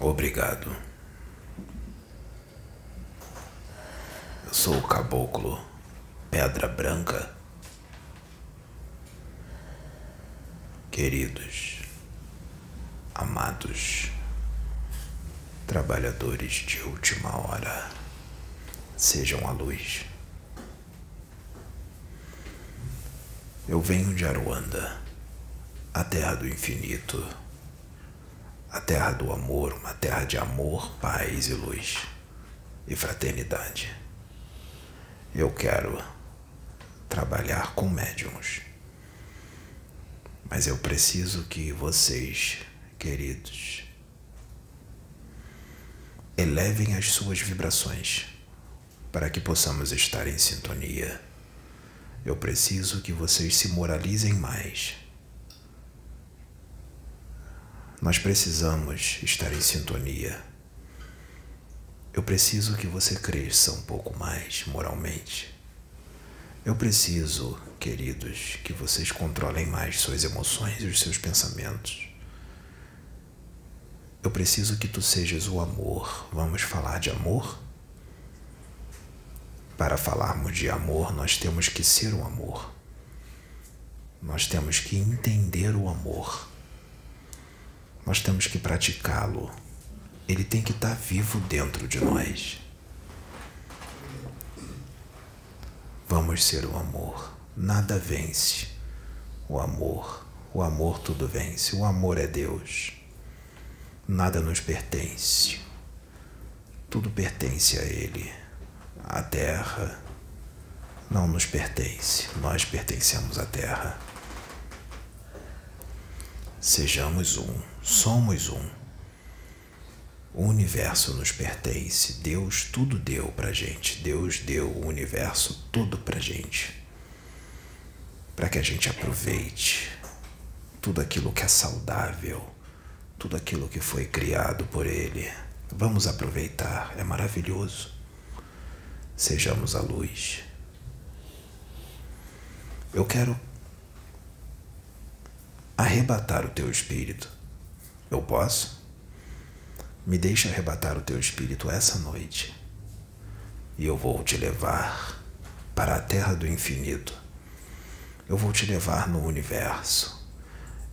Obrigado. Eu sou o caboclo Pedra Branca. Queridos, amados, trabalhadores de última hora, sejam a luz. Eu venho de Aruanda, a terra do infinito, a terra do amor, uma terra de amor, paz e luz e fraternidade. Eu quero trabalhar com médiums, mas eu preciso que vocês, queridos, elevem as suas vibrações para que possamos estar em sintonia. Eu preciso que vocês se moralizem mais. Nós precisamos estar em sintonia. Eu preciso que você cresça um pouco mais moralmente. Eu preciso, queridos, que vocês controlem mais suas emoções e os seus pensamentos. Eu preciso que tu sejas o amor. Vamos falar de amor? Para falarmos de amor, nós temos que ser o amor. Nós temos que entender o amor. Nós temos que praticá-lo. Ele tem que estar vivo dentro de nós. Vamos ser o amor. Nada vence. O amor. O amor tudo vence. O amor é Deus. Nada nos pertence. Tudo pertence a Ele. A terra não nos pertence, nós pertencemos à terra. Sejamos um, somos um. O universo nos pertence, Deus tudo deu pra gente, Deus deu o universo tudo pra gente. Para que a gente aproveite tudo aquilo que é saudável, tudo aquilo que foi criado por Ele. Vamos aproveitar, é maravilhoso. Sejamos a luz. Eu quero arrebatar o teu espírito. Eu posso? Me deixa arrebatar o teu espírito essa noite. E eu vou te levar para a terra do infinito. Eu vou te levar no universo.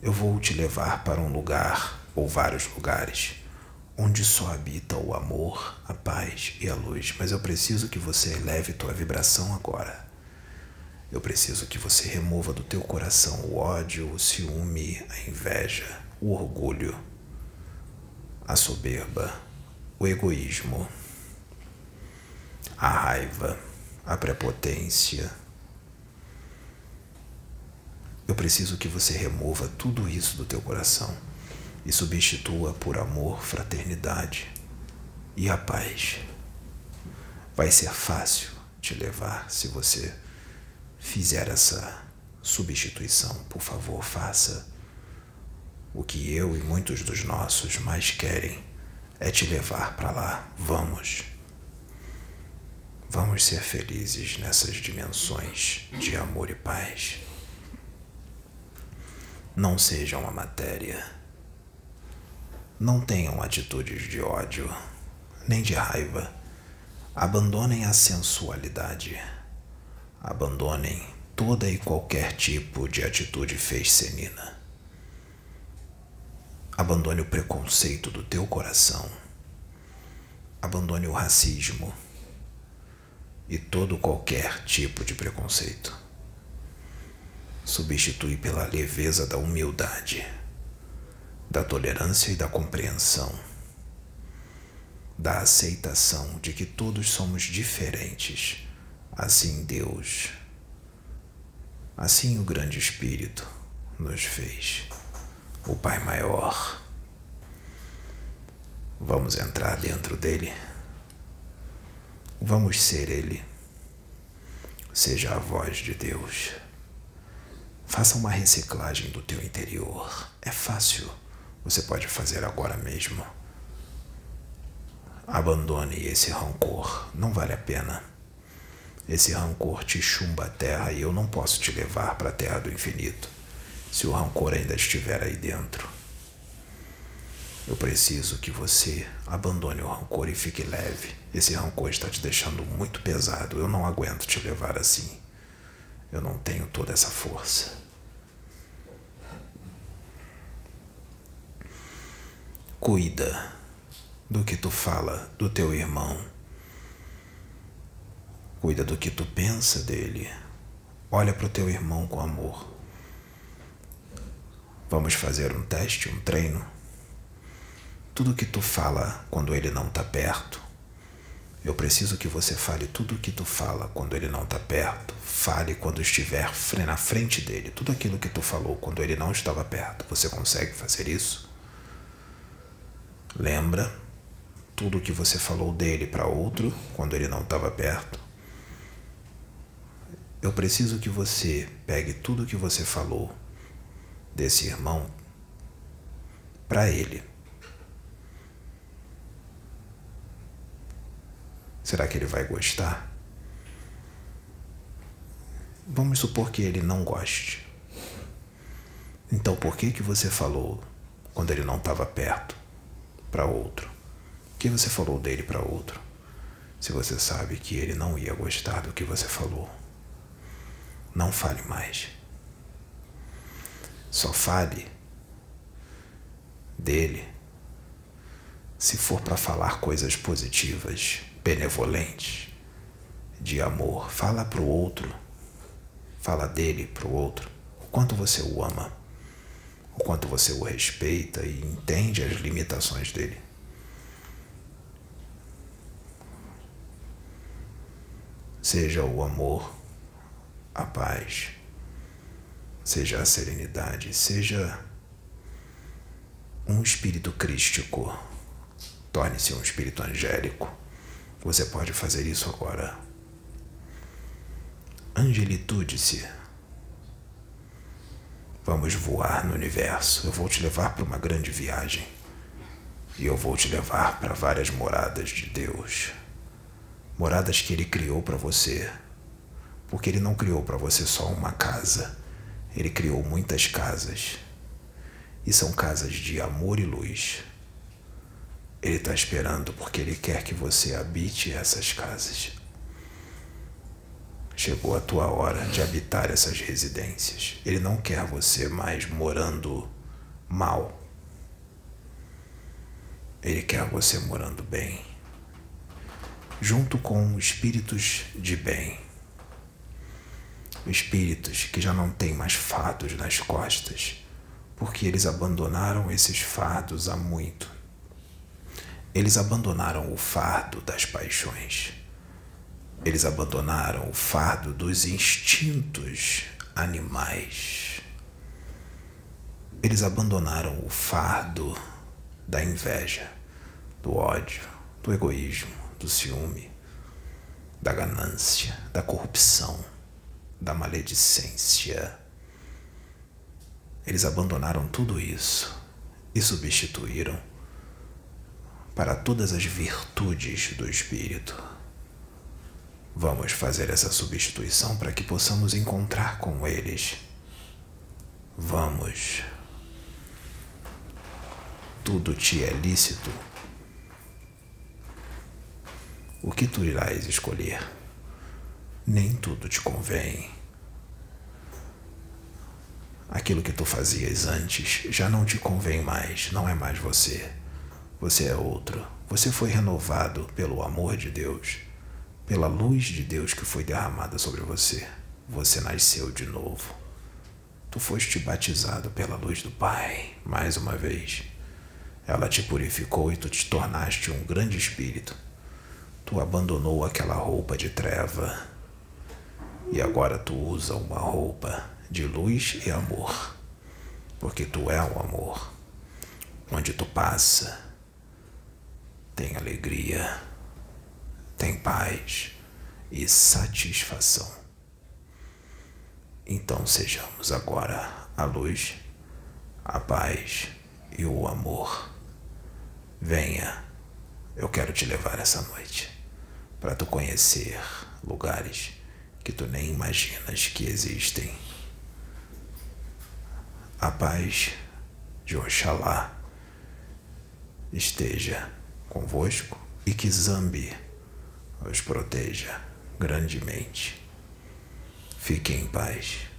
Eu vou te levar para um lugar ou vários lugares onde só habita o amor, a paz e a luz. Mas eu preciso que você eleve tua vibração agora. Eu preciso que você remova do teu coração o ódio, o ciúme, a inveja, o orgulho, a soberba, o egoísmo, a raiva, a prepotência. Eu preciso que você remova tudo isso do teu coração e substitua por amor, fraternidade e a paz. Vai ser fácil te levar se você fizer essa substituição. Por favor, faça. O que eu e muitos dos nossos mais querem é te levar para lá. Vamos. Vamos ser felizes nessas dimensões de amor e paz. Não sejam a matéria não tenham atitudes de ódio, nem de raiva. Abandonem a sensualidade. Abandonem toda e qualquer tipo de atitude feixenina. Abandone o preconceito do teu coração. Abandone o racismo e todo qualquer tipo de preconceito. Substitui pela leveza da humildade da tolerância e da compreensão, da aceitação de que todos somos diferentes. Assim Deus, assim o Grande Espírito nos fez, o Pai Maior. Vamos entrar dentro dele. Vamos ser ele. Seja a voz de Deus. Faça uma reciclagem do teu interior. É fácil. Você pode fazer agora mesmo. Abandone esse rancor, não vale a pena. Esse rancor te chumba a terra e eu não posso te levar para a terra do infinito se o rancor ainda estiver aí dentro. Eu preciso que você abandone o rancor e fique leve. Esse rancor está te deixando muito pesado. Eu não aguento te levar assim. Eu não tenho toda essa força. Cuida do que tu fala do teu irmão. Cuida do que tu pensa dele. Olha para o teu irmão com amor. Vamos fazer um teste, um treino? Tudo que tu fala quando ele não está perto, eu preciso que você fale tudo o que tu fala quando ele não está perto. Fale quando estiver na frente dele. Tudo aquilo que tu falou quando ele não estava perto. Você consegue fazer isso? Lembra tudo o que você falou dele para outro quando ele não estava perto? Eu preciso que você pegue tudo o que você falou desse irmão para ele. Será que ele vai gostar? Vamos supor que ele não goste. Então por que que você falou quando ele não estava perto para outro? O que você falou dele para outro? Se você sabe que ele não ia gostar do que você falou, não fale mais. Só fale dele se for para falar coisas positivas benevolente, de amor. Fala para o outro, fala dele para o outro, o quanto você o ama, o quanto você o respeita e entende as limitações dele. Seja o amor, a paz, seja a serenidade, seja um espírito crístico, torne-se um espírito angélico você pode fazer isso agora. Angelitude-se. Vamos voar no universo. Eu vou te levar para uma grande viagem. E eu vou te levar para várias moradas de Deus. Moradas que Ele criou para você. Porque Ele não criou para você só uma casa. Ele criou muitas casas. E são casas de amor e luz. Ele está esperando porque ele quer que você habite essas casas. Chegou a tua hora de habitar essas residências. Ele não quer você mais morando mal. Ele quer você morando bem, junto com espíritos de bem. Espíritos que já não têm mais fardos nas costas, porque eles abandonaram esses fardos há muito eles abandonaram o fardo das paixões. Eles abandonaram o fardo dos instintos animais. Eles abandonaram o fardo da inveja, do ódio, do egoísmo, do ciúme, da ganância, da corrupção, da maledicência. Eles abandonaram tudo isso e substituíram para todas as virtudes do Espírito. Vamos fazer essa substituição para que possamos encontrar com eles. Vamos. Tudo te é lícito. O que tu irás escolher? Nem tudo te convém. Aquilo que tu fazias antes já não te convém mais, não é mais você. Você é outro. Você foi renovado pelo amor de Deus, pela luz de Deus que foi derramada sobre você. Você nasceu de novo. Tu foste batizado pela luz do Pai, mais uma vez. Ela te purificou e tu te tornaste um grande espírito. Tu abandonou aquela roupa de treva e agora tu usa uma roupa de luz e amor, porque tu é o amor. Onde tu passa, tem alegria, tem paz e satisfação. Então sejamos agora a luz, a paz e o amor. Venha, eu quero te levar essa noite para tu conhecer lugares que tu nem imaginas que existem. A paz de Oxalá esteja convosco e que Zambi os proteja grandemente. Fiquem em paz.